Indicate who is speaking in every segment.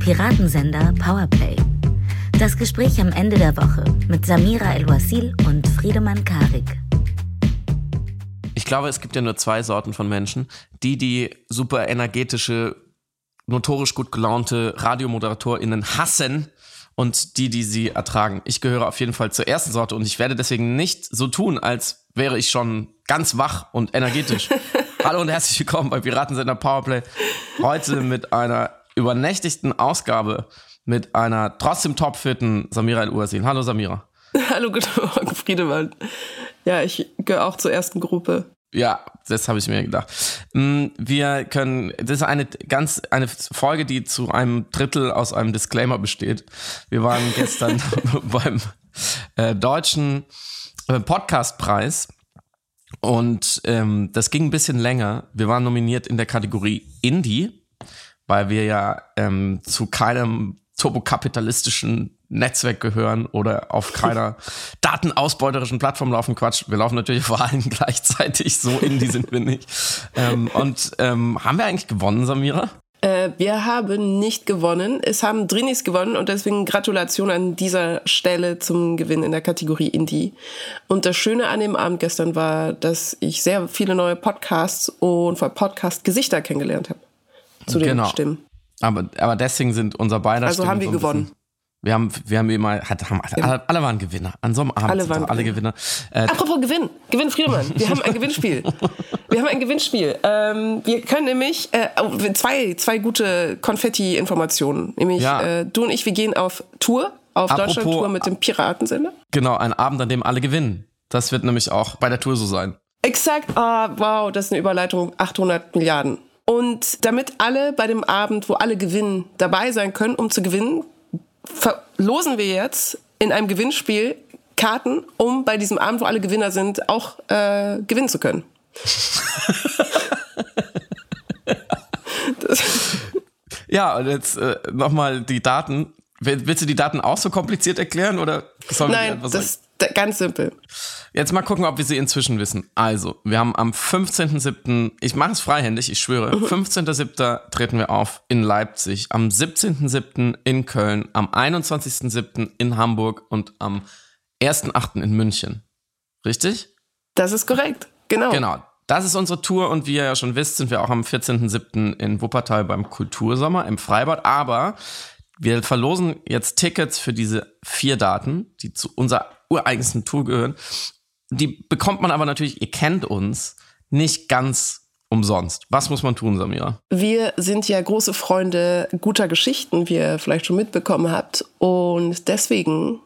Speaker 1: Piratensender Powerplay. Das Gespräch am Ende der Woche mit Samira El-Wasil und Friedemann Karik.
Speaker 2: Ich glaube, es gibt ja nur zwei Sorten von Menschen. Die, die super energetische, notorisch gut gelaunte RadiomoderatorInnen hassen und die, die sie ertragen. Ich gehöre auf jeden Fall zur ersten Sorte und ich werde deswegen nicht so tun, als wäre ich schon ganz wach und energetisch. Hallo und herzlich willkommen bei Piratensender Powerplay. Heute mit einer übernächtigten Ausgabe mit einer trotzdem topfitten Samira El-Ursin. Hallo Samira.
Speaker 3: Hallo, guten Morgen, Friedemann. Ja, ich gehöre auch zur ersten Gruppe.
Speaker 2: Ja, das habe ich mir gedacht. Mm, wir können, das ist eine ganz, eine Folge, die zu einem Drittel aus einem Disclaimer besteht. Wir waren gestern beim äh, deutschen äh, Podcastpreis und ähm, das ging ein bisschen länger. Wir waren nominiert in der Kategorie Indie, weil wir ja ähm, zu keinem turbokapitalistischen Netzwerk gehören oder auf keiner datenausbeuterischen Plattform laufen. Quatsch, wir laufen natürlich vor allen gleichzeitig, so indie sind wir nicht. Ähm, und ähm, haben wir eigentlich gewonnen, Samira?
Speaker 3: Äh, wir haben nicht gewonnen. Es haben Drinis gewonnen und deswegen Gratulation an dieser Stelle zum Gewinn in der Kategorie Indie. Und das Schöne an dem Abend gestern war, dass ich sehr viele neue Podcasts und vor Podcast-Gesichter kennengelernt habe. Zu den genau. Stimmen.
Speaker 2: Aber, aber deswegen sind unser beider
Speaker 3: Also
Speaker 2: Stimmen
Speaker 3: haben wir so gewonnen.
Speaker 2: Wir haben, wir haben immer, hat, haben, alle, alle waren Gewinner. An so einem Abend
Speaker 3: alle waren
Speaker 2: alle Gewinner.
Speaker 3: Äh, Apropos Gewinn, Gewinn Friedemann. Wir haben ein Gewinnspiel. Wir haben ein Gewinnspiel. Ähm, wir können nämlich äh, oh, zwei, zwei gute Konfetti-Informationen. Nämlich ja. äh, du und ich, wir gehen auf Tour, auf Deutschland-Tour mit dem Piratensender.
Speaker 2: Genau, ein Abend, an dem alle gewinnen. Das wird nämlich auch bei der Tour so sein.
Speaker 3: Exakt. Ah, wow, das ist eine Überleitung. 800 Milliarden. Und damit alle bei dem Abend, wo alle gewinnen, dabei sein können, um zu gewinnen, verlosen wir jetzt in einem Gewinnspiel Karten, um bei diesem Abend, wo alle Gewinner sind, auch äh, gewinnen zu können.
Speaker 2: ja, und jetzt äh, nochmal die Daten. Willst du die Daten auch so kompliziert erklären oder
Speaker 3: sollen Nein, das ist ganz simpel.
Speaker 2: Jetzt mal gucken, ob wir sie inzwischen wissen. Also, wir haben am 15.07., ich mache es freihändig, ich schwöre, 15.07. Mhm. treten wir auf in Leipzig, am 17.07. in Köln, am 21.07. in Hamburg und am 1.08. in München. Richtig?
Speaker 3: Das ist korrekt, genau.
Speaker 2: Genau. Das ist unsere Tour und wie ihr ja schon wisst, sind wir auch am 14.07. in Wuppertal beim Kultursommer im Freibad. Aber wir verlosen jetzt Tickets für diese vier Daten, die zu unserer ureigensten Tour gehören. Die bekommt man aber natürlich, ihr kennt uns, nicht ganz umsonst. Was muss man tun, Samira?
Speaker 3: Wir sind ja große Freunde guter Geschichten, wie ihr vielleicht schon mitbekommen habt. Und deswegen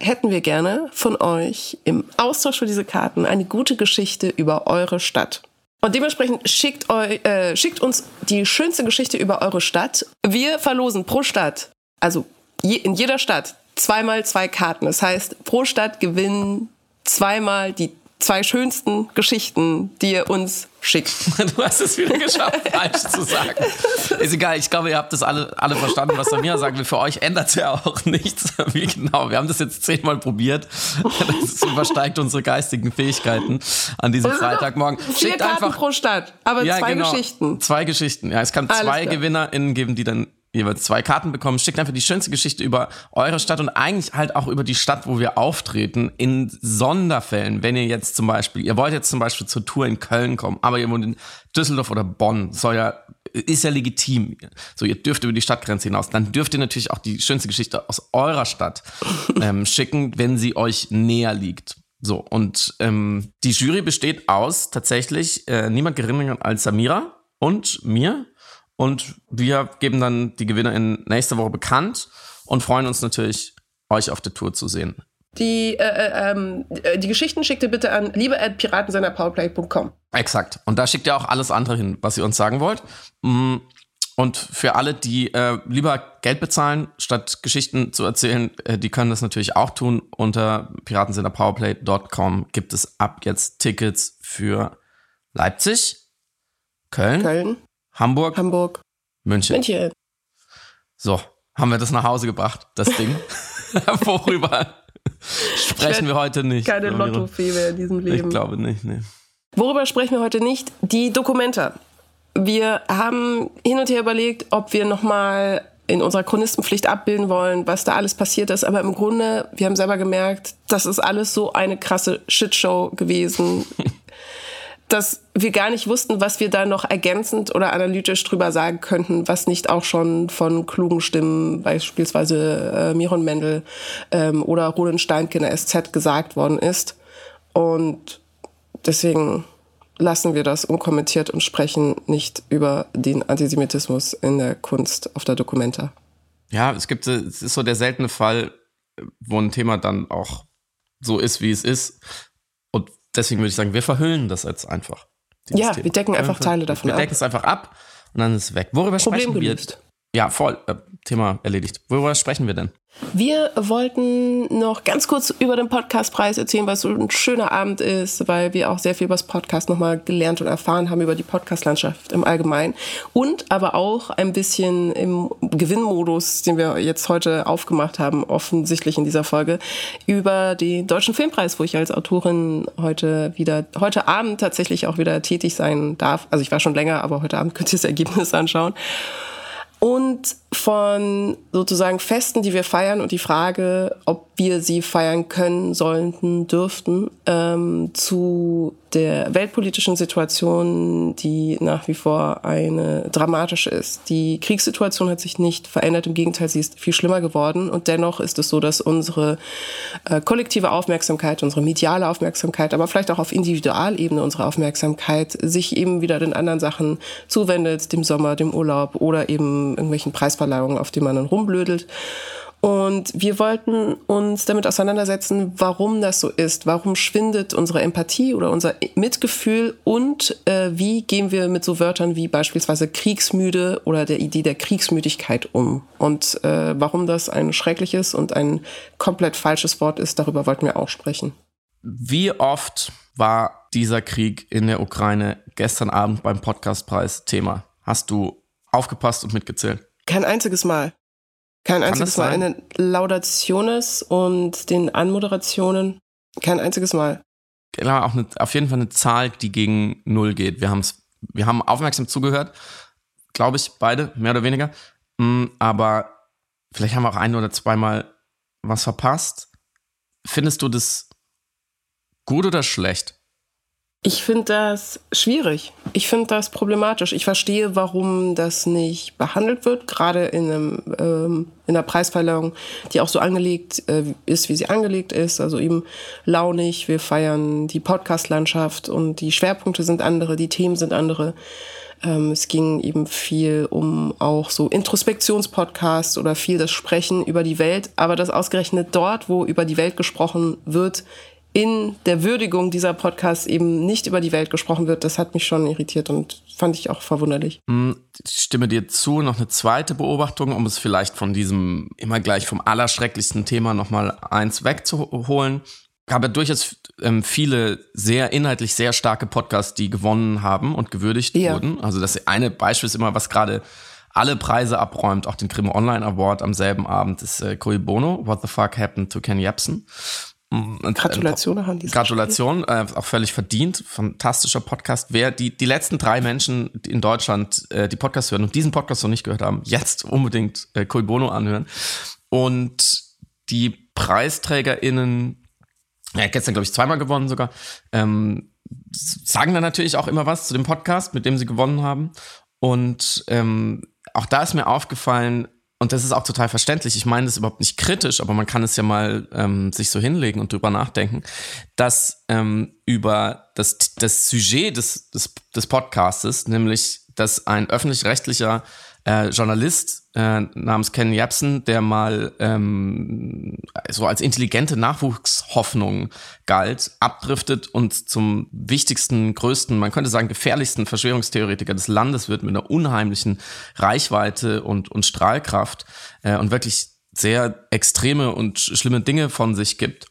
Speaker 3: hätten wir gerne von euch im Austausch für diese Karten eine gute Geschichte über eure Stadt. Und dementsprechend schickt, eu, äh, schickt uns die schönste Geschichte über eure Stadt. Wir verlosen pro Stadt also je, in jeder Stadt zweimal zwei Karten. Das heißt, pro Stadt gewinnen zweimal die zwei schönsten Geschichten, die ihr uns schickt.
Speaker 2: Du hast es wieder geschafft, falsch zu sagen. Ist egal, ich glaube, ihr habt das alle, alle verstanden, was Samira sagen will. Für euch ändert es ja auch nichts. Wie genau, wir haben das jetzt zehnmal probiert. Das übersteigt unsere geistigen Fähigkeiten an diesem Freitagmorgen.
Speaker 3: Vier Schickt Karten einfach pro Stadt, aber ja, zwei genau, Geschichten.
Speaker 2: Zwei Geschichten. Ja, es kann Alles zwei klar. GewinnerInnen geben, die dann jeweils zwei Karten bekommen. Schickt einfach die schönste Geschichte über eure Stadt und eigentlich halt auch über die Stadt, wo wir auftreten. In Sonderfällen, wenn ihr jetzt zum Beispiel, ihr wollt jetzt zum Beispiel zur Tour in Köln kommen, aber ihr wohnt in Düsseldorf oder Bonn, soll ja, ist ja legitim. So, ihr dürft über die Stadtgrenze hinaus. Dann dürft ihr natürlich auch die schönste Geschichte aus eurer Stadt ähm, schicken, wenn sie euch näher liegt. So, und ähm, die Jury besteht aus tatsächlich äh, niemand geringer als Samira und mir. Und wir geben dann die Gewinner in nächste Woche bekannt und freuen uns natürlich, euch auf der Tour zu sehen.
Speaker 3: Die, äh, äh ähm, äh, die Geschichten schickt ihr bitte an liebe.piratensenderpowerplay.com.
Speaker 2: Exakt. Und da schickt ihr auch alles andere hin, was ihr uns sagen wollt. Mm, und für alle, die äh, lieber Geld bezahlen, statt Geschichten zu erzählen, äh, die können das natürlich auch tun. Unter piratensenderpowerplay.com gibt es ab jetzt Tickets für Leipzig, Köln,
Speaker 3: Köln.
Speaker 2: Hamburg,
Speaker 3: Hamburg,
Speaker 2: München.
Speaker 3: München.
Speaker 2: So, haben wir das nach Hause gebracht, das Ding. Worüber sprechen wir heute nicht.
Speaker 3: Keine Lottofee mehr in diesem Leben.
Speaker 2: Ich glaube nicht, nee.
Speaker 3: Worüber sprechen wir heute nicht? Die Dokumenta. Wir haben hin und her überlegt, ob wir nochmal in unserer Chronistenpflicht abbilden wollen, was da alles passiert ist. Aber im Grunde, wir haben selber gemerkt, das ist alles so eine krasse Shitshow gewesen, dass wir gar nicht wussten, was wir da noch ergänzend oder analytisch drüber sagen könnten, was nicht auch schon von klugen Stimmen, beispielsweise äh, Miron Mendel ähm, oder Roland Steinke in der SZ gesagt worden ist. Und deswegen lassen wir das unkommentiert und sprechen nicht über den Antisemitismus in der Kunst auf der Dokumenta.
Speaker 2: Ja, es gibt, es ist so der seltene Fall, wo ein Thema dann auch so ist, wie es ist. Deswegen würde ich sagen, wir verhüllen das jetzt einfach.
Speaker 3: Ja, Thema. wir decken einfach Teile davon
Speaker 2: wir ab. Wir decken es einfach ab und dann ist es weg. Worüber Problem sprechen wir? Gelöst. Ja, voll. Äh, Thema erledigt. Worüber sprechen wir denn?
Speaker 3: Wir wollten noch ganz kurz über den Podcastpreis erzählen, weil es so ein schöner Abend ist, weil wir auch sehr viel über das Podcast nochmal gelernt und erfahren haben, über die Podcastlandschaft im Allgemeinen. Und aber auch ein bisschen im Gewinnmodus, den wir jetzt heute aufgemacht haben, offensichtlich in dieser Folge, über den Deutschen Filmpreis, wo ich als Autorin heute wieder, heute Abend tatsächlich auch wieder tätig sein darf. Also ich war schon länger, aber heute Abend könnt ihr das Ergebnis anschauen und von sozusagen Festen, die wir feiern und die Frage, ob wir sie feiern können, sollten, dürften, ähm, zu der weltpolitischen Situation, die nach wie vor eine dramatische ist. Die Kriegssituation hat sich nicht verändert, im Gegenteil, sie ist viel schlimmer geworden. Und dennoch ist es so, dass unsere äh, kollektive Aufmerksamkeit, unsere mediale Aufmerksamkeit, aber vielleicht auch auf Individualebene unsere Aufmerksamkeit sich eben wieder den anderen Sachen zuwendet, dem Sommer, dem Urlaub oder eben irgendwelchen Preisverleihungen, auf denen man dann rumblödelt. Und wir wollten uns damit auseinandersetzen, warum das so ist. Warum schwindet unsere Empathie oder unser Mitgefühl und äh, wie gehen wir mit so Wörtern wie beispielsweise kriegsmüde oder der Idee der Kriegsmüdigkeit um. Und äh, warum das ein schreckliches und ein komplett falsches Wort ist, darüber wollten wir auch sprechen.
Speaker 2: Wie oft war dieser Krieg in der Ukraine gestern Abend beim Podcastpreis Thema? Hast du aufgepasst und mitgezählt?
Speaker 3: Kein einziges Mal. Kein einziges Mal in den Laudationes und den Anmoderationen. Kein einziges Mal.
Speaker 2: Genau, auch eine, auf jeden Fall eine Zahl, die gegen null geht. Wir, haben's, wir haben aufmerksam zugehört, glaube ich, beide, mehr oder weniger. Mm, aber vielleicht haben wir auch ein oder zweimal was verpasst. Findest du das gut oder schlecht?
Speaker 3: Ich finde das schwierig. Ich finde das problematisch. Ich verstehe, warum das nicht behandelt wird, gerade in, ähm, in einer Preisverleihung, die auch so angelegt äh, ist, wie sie angelegt ist. Also eben launig. Wir feiern die Podcast-Landschaft und die Schwerpunkte sind andere, die Themen sind andere. Ähm, es ging eben viel um auch so Introspektionspodcasts oder viel das Sprechen über die Welt. Aber das ausgerechnet dort, wo über die Welt gesprochen wird, in der Würdigung dieser Podcasts eben nicht über die Welt gesprochen wird, das hat mich schon irritiert und fand ich auch verwunderlich.
Speaker 2: Hm, ich stimme dir zu. Noch eine zweite Beobachtung, um es vielleicht von diesem immer gleich vom allerschrecklichsten Thema nochmal eins wegzuholen. Ich habe durchaus ähm, viele sehr inhaltlich sehr starke Podcasts, die gewonnen haben und gewürdigt ja. wurden. Also das eine Beispiel ist immer, was gerade alle Preise abräumt, auch den Crime Online Award am selben Abend ist äh, Bono, What the Fuck Happened to Ken Jebsen.
Speaker 3: Gratulation an
Speaker 2: diese Gratulation, äh, auch völlig verdient. Fantastischer Podcast. Wer die, die letzten drei Menschen in Deutschland, äh, die Podcast hören und diesen Podcast noch nicht gehört haben, jetzt unbedingt äh, Cui Bono anhören. Und die PreisträgerInnen, ja, gestern, glaube ich, zweimal gewonnen sogar, ähm, sagen dann natürlich auch immer was zu dem Podcast, mit dem sie gewonnen haben. Und ähm, auch da ist mir aufgefallen, und das ist auch total verständlich. Ich meine das überhaupt nicht kritisch, aber man kann es ja mal ähm, sich so hinlegen und drüber nachdenken, dass ähm, über das, das Sujet des, des, des Podcastes, nämlich dass ein öffentlich-rechtlicher äh, Journalist äh, namens Ken Jebsen, der mal ähm, so als intelligente Nachwuchshoffnung galt, abdriftet und zum wichtigsten, größten, man könnte sagen gefährlichsten Verschwörungstheoretiker des Landes wird mit einer unheimlichen Reichweite und, und Strahlkraft äh, und wirklich sehr extreme und schlimme Dinge von sich gibt.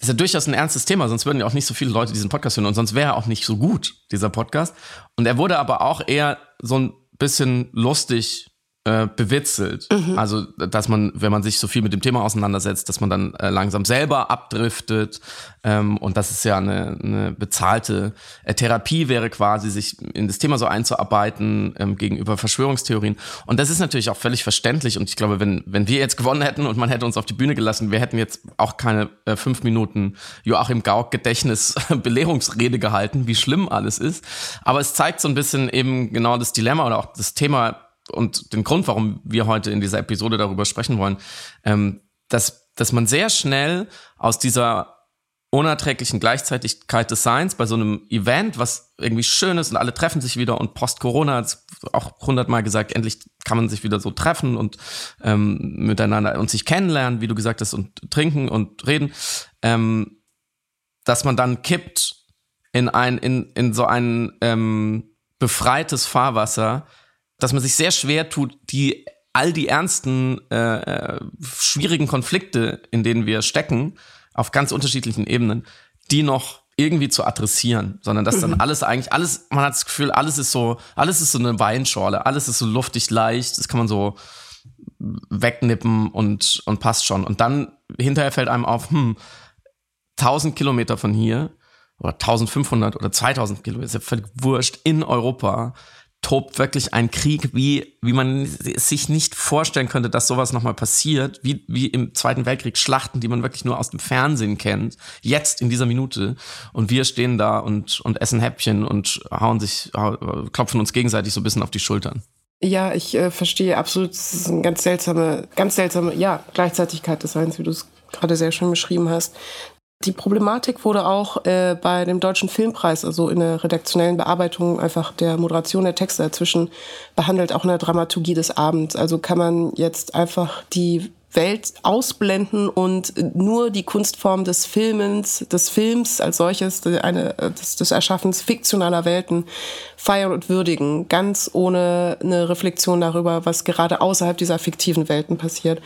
Speaker 2: Ist ja durchaus ein ernstes Thema, sonst würden ja auch nicht so viele Leute diesen Podcast hören und sonst wäre er auch nicht so gut, dieser Podcast. Und er wurde aber auch eher so ein bisschen lustig äh, bewitzelt. Mhm. Also, dass man, wenn man sich so viel mit dem Thema auseinandersetzt, dass man dann äh, langsam selber abdriftet. Ähm, und das ist ja eine, eine bezahlte äh, Therapie wäre quasi, sich in das Thema so einzuarbeiten ähm, gegenüber Verschwörungstheorien. Und das ist natürlich auch völlig verständlich. Und ich glaube, wenn, wenn wir jetzt gewonnen hätten und man hätte uns auf die Bühne gelassen, wir hätten jetzt auch keine äh, fünf Minuten Joachim Gauck Gedächtnis Belehrungsrede gehalten, wie schlimm alles ist. Aber es zeigt so ein bisschen eben genau das Dilemma oder auch das Thema und den Grund, warum wir heute in dieser Episode darüber sprechen wollen, ähm, dass, dass man sehr schnell aus dieser unerträglichen Gleichzeitigkeit des Seins bei so einem Event, was irgendwie schön ist und alle treffen sich wieder und post-Corona auch hundertmal gesagt, endlich kann man sich wieder so treffen und ähm, miteinander und sich kennenlernen, wie du gesagt hast, und trinken und reden, ähm, dass man dann kippt in ein, in, in so ein ähm, befreites Fahrwasser, dass man sich sehr schwer tut, die all die ernsten, äh, äh, schwierigen Konflikte, in denen wir stecken, auf ganz unterschiedlichen Ebenen, die noch irgendwie zu adressieren, sondern dass dann mhm. alles eigentlich, alles, man hat das Gefühl, alles ist so, alles ist so eine Weinschorle, alles ist so luftig leicht, das kann man so wegnippen und, und passt schon. Und dann hinterher fällt einem auf, hm, 1000 Kilometer von hier oder 1500 oder 2000 Kilometer, ist ja völlig wurscht, in Europa tobt wirklich ein Krieg, wie, wie man sich nicht vorstellen könnte, dass sowas nochmal passiert, wie, wie im Zweiten Weltkrieg Schlachten, die man wirklich nur aus dem Fernsehen kennt, jetzt in dieser Minute. Und wir stehen da und, und essen Häppchen und hauen sich, klopfen uns gegenseitig so ein bisschen auf die Schultern.
Speaker 3: Ja, ich äh, verstehe absolut, es ist eine ganz seltsame, ganz seltsame, ja, Gleichzeitigkeit des Seins, wie du es gerade sehr schön beschrieben hast. Die Problematik wurde auch äh, bei dem Deutschen Filmpreis, also in der redaktionellen Bearbeitung einfach der Moderation der Texte dazwischen behandelt, auch in der Dramaturgie des Abends. Also kann man jetzt einfach die Welt ausblenden und nur die Kunstform des Filmens, des Films als solches, eine, des, des Erschaffens fiktionaler Welten feiern und würdigen, ganz ohne eine Reflexion darüber, was gerade außerhalb dieser fiktiven Welten passiert.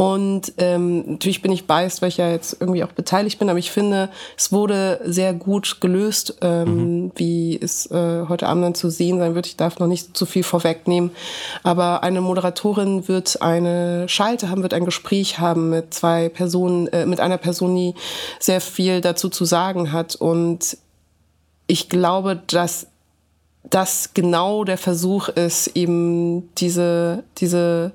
Speaker 3: Und ähm, natürlich bin ich beißt, weil ich ja jetzt irgendwie auch beteiligt bin, aber ich finde, es wurde sehr gut gelöst, ähm, mhm. wie es äh, heute Abend dann zu sehen sein wird. Ich darf noch nicht zu viel vorwegnehmen, aber eine Moderatorin wird eine Schalte haben, wird ein Gespräch haben mit zwei Personen, äh, mit einer Person, die sehr viel dazu zu sagen hat. Und ich glaube, dass das genau der Versuch ist, eben diese, diese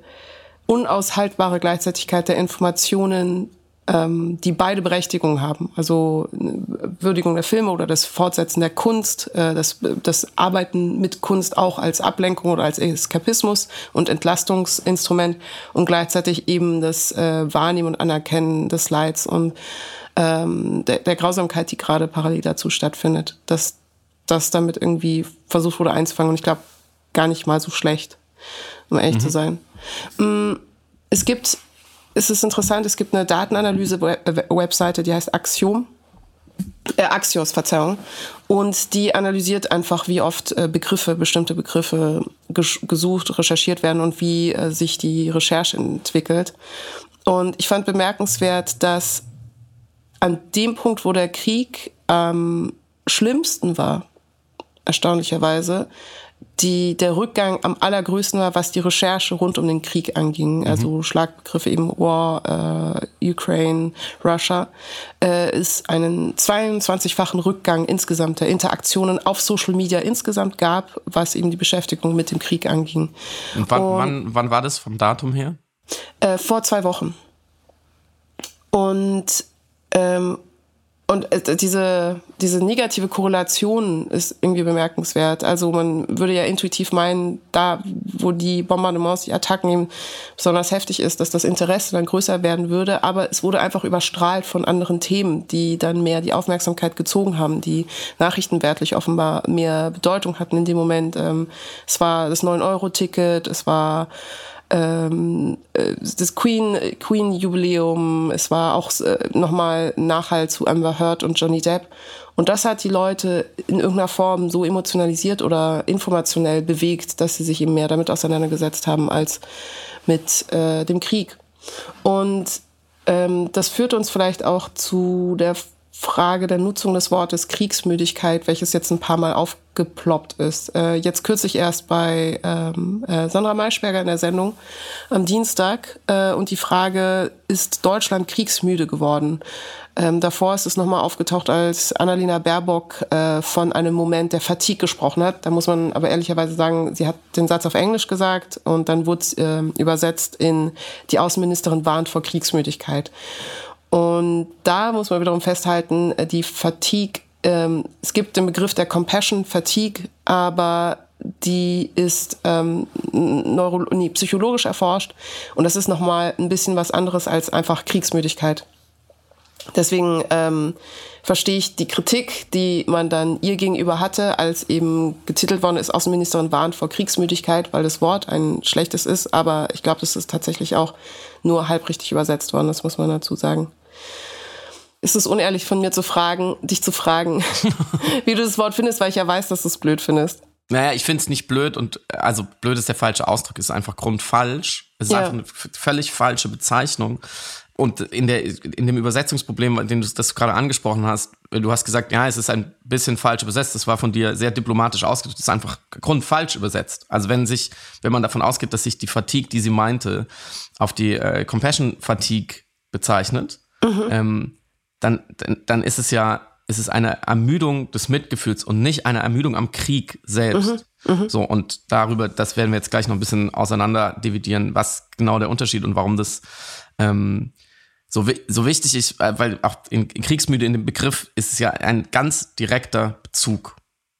Speaker 3: unaushaltbare Gleichzeitigkeit der Informationen, ähm, die beide Berechtigungen haben. Also Würdigung der Filme oder das Fortsetzen der Kunst, äh, das, das Arbeiten mit Kunst auch als Ablenkung oder als Eskapismus und Entlastungsinstrument und gleichzeitig eben das äh, Wahrnehmen und Anerkennen des Leids und ähm, der, der Grausamkeit, die gerade parallel dazu stattfindet, dass das damit irgendwie versucht wurde einzufangen und ich glaube gar nicht mal so schlecht, um ehrlich mhm. zu sein. Mm, es gibt, es ist interessant, es gibt eine Datenanalyse-Webseite, die heißt Axiom. Äh, Axios, Verzeihung. Und die analysiert einfach, wie oft äh, Begriffe, bestimmte Begriffe gesucht, recherchiert werden und wie äh, sich die Recherche entwickelt. Und ich fand bemerkenswert, dass an dem Punkt, wo der Krieg am schlimmsten war, erstaunlicherweise, die, der Rückgang am allergrößten war, was die Recherche rund um den Krieg anging. Mhm. Also Schlagbegriffe eben War, äh, Ukraine, Russia, äh, ist einen 22-fachen Rückgang insgesamt der Interaktionen auf Social Media insgesamt gab, was eben die Beschäftigung mit dem Krieg anging.
Speaker 2: Und wann, Und, wann, wann war das vom Datum her?
Speaker 3: Äh, vor zwei Wochen. Und ähm, und äh, diese, diese negative Korrelation ist irgendwie bemerkenswert. Also man würde ja intuitiv meinen, da wo die Bombardements, die Attacken eben besonders heftig ist, dass das Interesse dann größer werden würde. Aber es wurde einfach überstrahlt von anderen Themen, die dann mehr die Aufmerksamkeit gezogen haben, die nachrichtenwertlich offenbar mehr Bedeutung hatten in dem Moment. Ähm, es war das 9-Euro-Ticket, es war ähm, äh, das Queen, Queen Jubiläum, es war auch äh, nochmal Nachhalt zu Amber Heard und Johnny Depp. Und das hat die Leute in irgendeiner Form so emotionalisiert oder informationell bewegt, dass sie sich eben mehr damit auseinandergesetzt haben als mit äh, dem Krieg. Und ähm, das führt uns vielleicht auch zu der Frage der Nutzung des Wortes Kriegsmüdigkeit, welches jetzt ein paar Mal aufgeploppt ist. Äh, jetzt kürzlich erst bei ähm, äh, Sandra Maischberger in der Sendung am Dienstag. Äh, und die Frage, ist Deutschland kriegsmüde geworden? Ähm, davor ist es nochmal aufgetaucht, als Annalena Baerbock äh, von einem Moment der Fatigue gesprochen hat. Da muss man aber ehrlicherweise sagen, sie hat den Satz auf Englisch gesagt und dann wurde es äh, übersetzt in die Außenministerin warnt vor Kriegsmüdigkeit. Und da muss man wiederum festhalten, äh, die Fatigue, ähm, es gibt den Begriff der Compassion Fatigue, aber die ist ähm, neuro nee, psychologisch erforscht und das ist nochmal ein bisschen was anderes als einfach Kriegsmüdigkeit. Deswegen ähm, verstehe ich die Kritik, die man dann ihr gegenüber hatte, als eben getitelt worden ist, Außenministerin warnt vor Kriegsmüdigkeit, weil das Wort ein schlechtes ist. Aber ich glaube, das ist tatsächlich auch nur halbrichtig übersetzt worden, das muss man dazu sagen ist es unehrlich von mir zu fragen, dich zu fragen, wie du das Wort findest, weil ich ja weiß, dass du es blöd findest.
Speaker 2: Naja, ich finde es nicht blöd und also blöd ist der falsche Ausdruck, ist einfach grundfalsch. Es ist ja. einfach eine völlig falsche Bezeichnung. Und in, der, in dem Übersetzungsproblem, den du das gerade angesprochen hast, du hast gesagt, ja, es ist ein bisschen falsch übersetzt. Das war von dir sehr diplomatisch ausgedrückt. Das ist einfach grundfalsch übersetzt. Also wenn sich, wenn man davon ausgeht, dass sich die Fatigue, die sie meinte, auf die äh, Compassion Fatigue bezeichnet, mhm. ähm, dann, dann, ist es ja, ist es eine Ermüdung des Mitgefühls und nicht eine Ermüdung am Krieg selbst. Mhm. Mhm. So, und darüber, das werden wir jetzt gleich noch ein bisschen auseinander dividieren, was genau der Unterschied und warum das ähm, so, so wichtig ist, äh, weil auch in, in Kriegsmüde in dem Begriff ist es ja ein ganz direkter Bezug.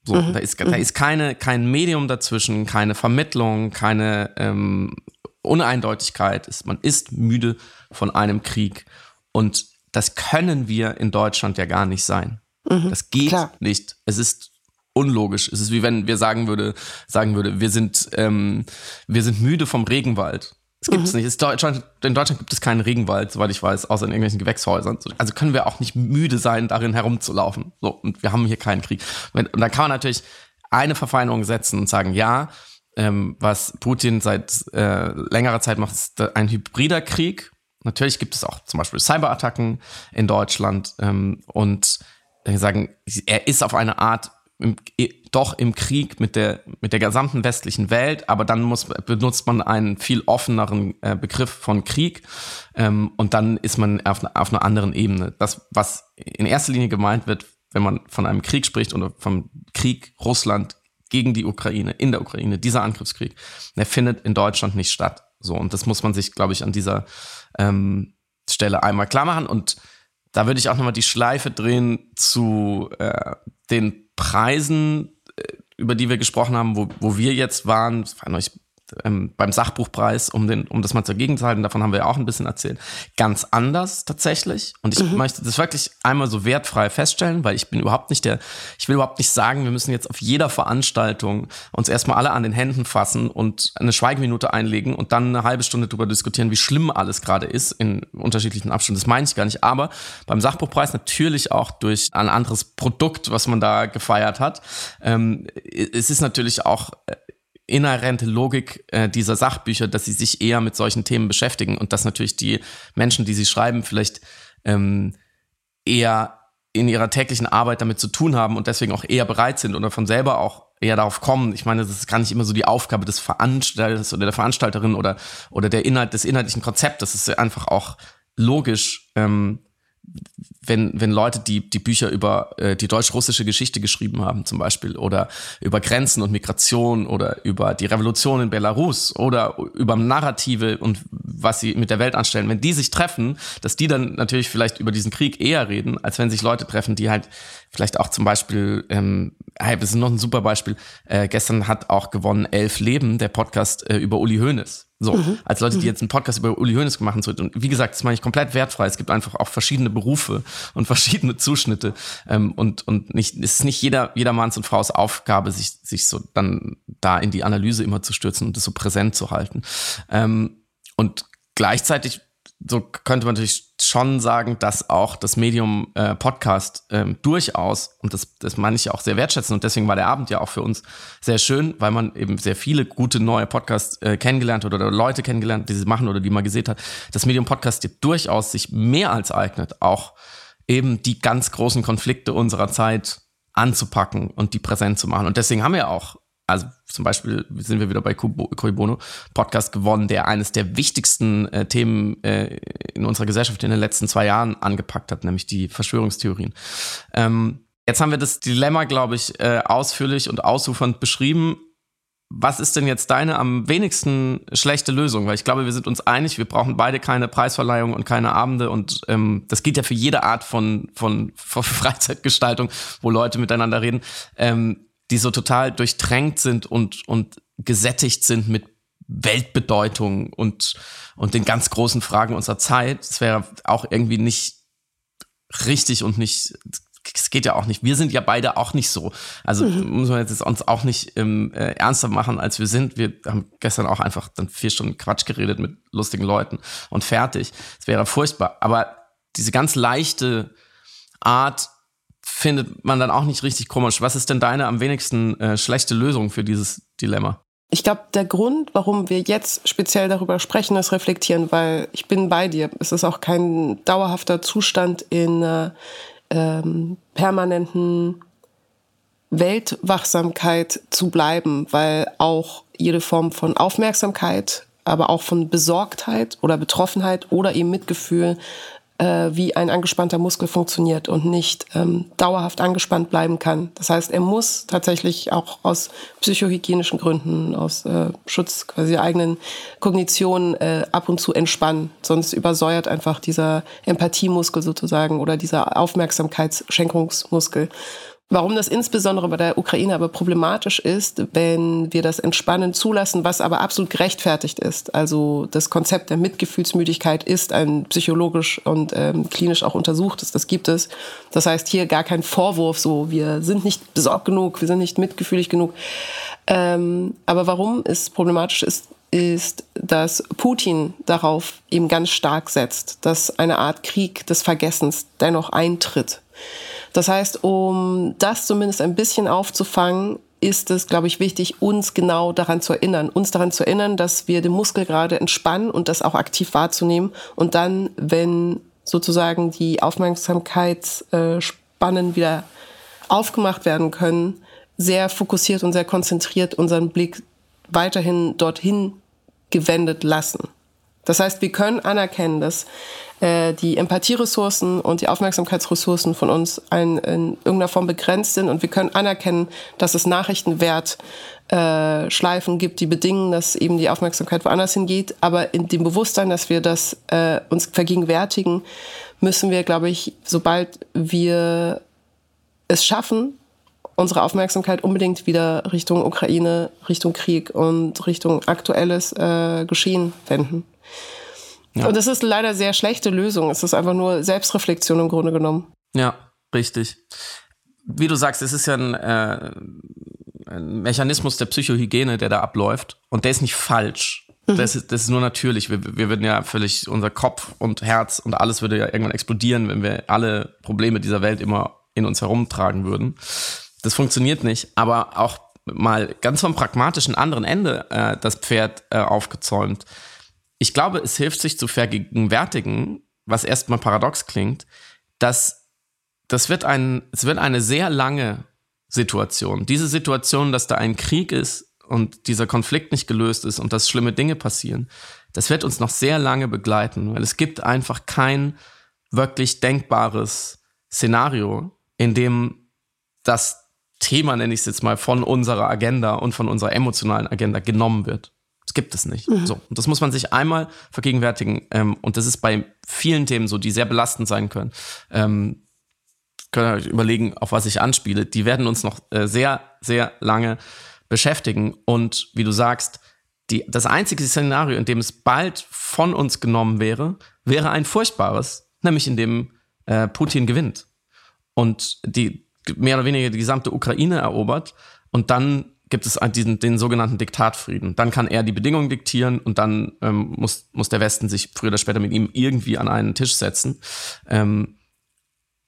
Speaker 2: So, mhm. da ist, da mhm. ist keine, kein Medium dazwischen, keine Vermittlung, keine ähm, Uneindeutigkeit. Ist, man ist müde von einem Krieg. Und das können wir in Deutschland ja gar nicht sein. Mhm, das geht klar. nicht. Es ist unlogisch. Es ist wie wenn wir sagen würde, sagen würde, wir sind, ähm, wir sind müde vom Regenwald. Das gibt es mhm. nicht. Deutschland, in Deutschland gibt es keinen Regenwald, soweit ich weiß, außer in irgendwelchen Gewächshäusern. Also können wir auch nicht müde sein, darin herumzulaufen. So, und wir haben hier keinen Krieg. Und dann kann man natürlich eine Verfeinerung setzen und sagen, ja, ähm, was Putin seit äh, längerer Zeit macht, ist ein hybrider Krieg. Natürlich gibt es auch zum Beispiel Cyberattacken in Deutschland ähm, und äh, sagen, er ist auf eine Art im, doch im Krieg mit der, mit der gesamten westlichen Welt, aber dann muss, benutzt man einen viel offeneren äh, Begriff von Krieg ähm, und dann ist man auf, auf einer anderen Ebene. Das, was in erster Linie gemeint wird, wenn man von einem Krieg spricht oder vom Krieg Russland gegen die Ukraine, in der Ukraine, dieser Angriffskrieg, der findet in Deutschland nicht statt. So, und das muss man sich, glaube ich, an dieser ähm, Stelle einmal klar machen. Und da würde ich auch nochmal die Schleife drehen zu äh, den Preisen, äh, über die wir gesprochen haben, wo, wo wir jetzt waren. Das ähm, beim Sachbuchpreis, um, den, um das mal zur Gegenzuhalten, davon haben wir ja auch ein bisschen erzählt, ganz anders tatsächlich. Und ich mhm. möchte das wirklich einmal so wertfrei feststellen, weil ich bin überhaupt nicht der, ich will überhaupt nicht sagen, wir müssen jetzt auf jeder Veranstaltung uns erstmal alle an den Händen fassen und eine Schweigeminute einlegen und dann eine halbe Stunde darüber diskutieren, wie schlimm alles gerade ist in unterschiedlichen Abständen. Das meine ich gar nicht. Aber beim Sachbuchpreis natürlich auch durch ein anderes Produkt, was man da gefeiert hat. Ähm, es ist natürlich auch äh, inhärente Logik äh, dieser Sachbücher, dass sie sich eher mit solchen Themen beschäftigen und dass natürlich die Menschen, die sie schreiben, vielleicht ähm, eher in ihrer täglichen Arbeit damit zu tun haben und deswegen auch eher bereit sind oder von selber auch eher darauf kommen. Ich meine, das ist gar nicht immer so die Aufgabe des Veranstalters oder der Veranstalterin oder, oder der Inhalt des inhaltlichen Konzeptes. Das ist einfach auch logisch, ähm, wenn, wenn Leute, die die Bücher über äh, die deutsch-russische Geschichte geschrieben haben, zum Beispiel, oder über Grenzen und Migration oder über die Revolution in Belarus oder über Narrative und was sie mit der Welt anstellen, wenn die sich treffen, dass die dann natürlich vielleicht über diesen Krieg eher reden, als wenn sich Leute treffen, die halt vielleicht auch zum Beispiel, ähm, hey, das ist noch ein super Beispiel, äh, gestern hat auch gewonnen Elf Leben, der Podcast äh, über Uli Hoeneß. So, mhm. als Leute, die mhm. jetzt einen Podcast über Uli Hoeneß gemacht haben. Und wie gesagt, das meine ich komplett wertfrei. Es gibt einfach auch verschiedene Berufe und verschiedene Zuschnitte. Ähm, und und nicht, es ist nicht jeder, jeder Manns und Frau's Aufgabe, sich, sich so dann da in die Analyse immer zu stürzen und das so präsent zu halten. Ähm, und gleichzeitig so könnte man natürlich schon sagen, dass auch das Medium äh, Podcast ähm, durchaus, und das, das meine ich auch sehr wertschätzen, und deswegen war der Abend ja auch für uns sehr schön, weil man eben sehr viele gute neue Podcasts äh, kennengelernt hat oder Leute kennengelernt, die sie machen oder die man gesehen hat, das Medium Podcast durchaus sich mehr als eignet, auch eben die ganz großen Konflikte unserer Zeit anzupacken und die präsent zu machen. Und deswegen haben wir auch, also zum Beispiel sind wir wieder bei Koi Podcast gewonnen, der eines der wichtigsten äh, Themen äh, in unserer Gesellschaft in den letzten zwei Jahren angepackt hat, nämlich die Verschwörungstheorien. Ähm, jetzt haben wir das Dilemma, glaube ich, äh, ausführlich und ausufernd beschrieben was ist denn jetzt deine am wenigsten schlechte Lösung? Weil ich glaube, wir sind uns einig, wir brauchen beide keine Preisverleihung und keine Abende und ähm, das geht ja für jede Art von, von, von Freizeitgestaltung, wo Leute miteinander reden, ähm, die so total durchtränkt sind und, und gesättigt sind mit Weltbedeutung und, und den ganz großen Fragen unserer Zeit. Es wäre auch irgendwie nicht richtig und nicht es geht ja auch nicht. Wir sind ja beide auch nicht so. Also mhm. muss man jetzt uns auch nicht ähm, äh, ernster machen, als wir sind. Wir haben gestern auch einfach dann vier Stunden Quatsch geredet mit lustigen Leuten und fertig. Es wäre furchtbar. Aber diese ganz leichte Art findet man dann auch nicht richtig komisch. Was ist denn deine am wenigsten äh, schlechte Lösung für dieses Dilemma?
Speaker 3: Ich glaube, der Grund, warum wir jetzt speziell darüber sprechen, ist reflektieren, weil ich bin bei dir. Es ist auch kein dauerhafter Zustand in, äh, ähm, permanenten Weltwachsamkeit zu bleiben, weil auch jede Form von Aufmerksamkeit, aber auch von Besorgtheit oder Betroffenheit oder eben Mitgefühl äh, wie ein angespannter Muskel funktioniert und nicht ähm, dauerhaft angespannt bleiben kann. Das heißt, er muss tatsächlich auch aus psychohygienischen Gründen, aus äh, Schutz quasi der eigenen Kognition äh, ab und zu entspannen. Sonst übersäuert einfach dieser Empathiemuskel sozusagen oder dieser Aufmerksamkeitsschenkungsmuskel. Warum das insbesondere bei der Ukraine aber problematisch ist, wenn wir das Entspannen zulassen, was aber absolut gerechtfertigt ist. Also das Konzept der Mitgefühlsmüdigkeit ist ein psychologisch und ähm, klinisch auch untersuchtes, das gibt es. Das heißt hier gar kein Vorwurf, so wir sind nicht besorgt genug, wir sind nicht mitgefühlig genug. Ähm, aber warum es problematisch ist, ist, dass Putin darauf eben ganz stark setzt, dass eine Art Krieg des Vergessens dennoch eintritt. Das heißt, um das zumindest ein bisschen aufzufangen, ist es, glaube ich, wichtig, uns genau daran zu erinnern, uns daran zu erinnern, dass wir den Muskel gerade entspannen und das auch aktiv wahrzunehmen und dann, wenn sozusagen die Aufmerksamkeitsspannen wieder aufgemacht werden können, sehr fokussiert und sehr konzentriert unseren Blick weiterhin dorthin gewendet lassen. Das heißt, wir können anerkennen, dass äh, die Empathieressourcen und die Aufmerksamkeitsressourcen von uns ein, in irgendeiner Form begrenzt sind und wir können anerkennen, dass es Nachrichtenwert äh, Schleifen gibt, die bedingen, dass eben die Aufmerksamkeit woanders hingeht. Aber in dem Bewusstsein, dass wir das äh, uns vergegenwärtigen, müssen wir, glaube ich, sobald wir es schaffen, unsere Aufmerksamkeit unbedingt wieder Richtung Ukraine, Richtung Krieg und Richtung aktuelles äh, Geschehen wenden. Ja. Und das ist leider eine sehr schlechte Lösung. Es ist einfach nur Selbstreflexion im Grunde genommen.
Speaker 2: Ja, richtig. Wie du sagst, es ist ja ein, äh, ein Mechanismus der Psychohygiene, der da abläuft. Und der ist nicht falsch. Mhm. Das, ist, das ist nur natürlich. Wir, wir würden ja völlig, unser Kopf und Herz und alles würde ja irgendwann explodieren, wenn wir alle Probleme dieser Welt immer in uns herumtragen würden. Das funktioniert nicht. Aber auch mal ganz vom pragmatischen anderen Ende äh, das Pferd äh, aufgezäumt ich glaube, es hilft sich zu vergegenwärtigen, was erstmal paradox klingt, dass das wird ein, es wird eine sehr lange Situation. Diese Situation, dass da ein Krieg ist und dieser Konflikt nicht gelöst ist und dass schlimme Dinge passieren, das wird uns noch sehr lange begleiten, weil es gibt einfach kein wirklich denkbares Szenario, in dem das Thema, nenne ich es jetzt mal, von unserer Agenda und von unserer emotionalen Agenda genommen wird. Das gibt es nicht. Mhm. So, und das muss man sich einmal vergegenwärtigen. Ähm, und das ist bei vielen Themen so, die sehr belastend sein können. Ähm, könnt ihr euch überlegen, auf was ich anspiele. Die werden uns noch äh, sehr, sehr lange beschäftigen. Und wie du sagst, die, das einzige Szenario, in dem es bald von uns genommen wäre, wäre ein furchtbares, nämlich in dem äh, Putin gewinnt und die mehr oder weniger die gesamte Ukraine erobert und dann gibt es diesen, den sogenannten Diktatfrieden. Dann kann er die Bedingungen diktieren und dann ähm, muss, muss der Westen sich früher oder später mit ihm irgendwie an einen Tisch setzen. Ähm,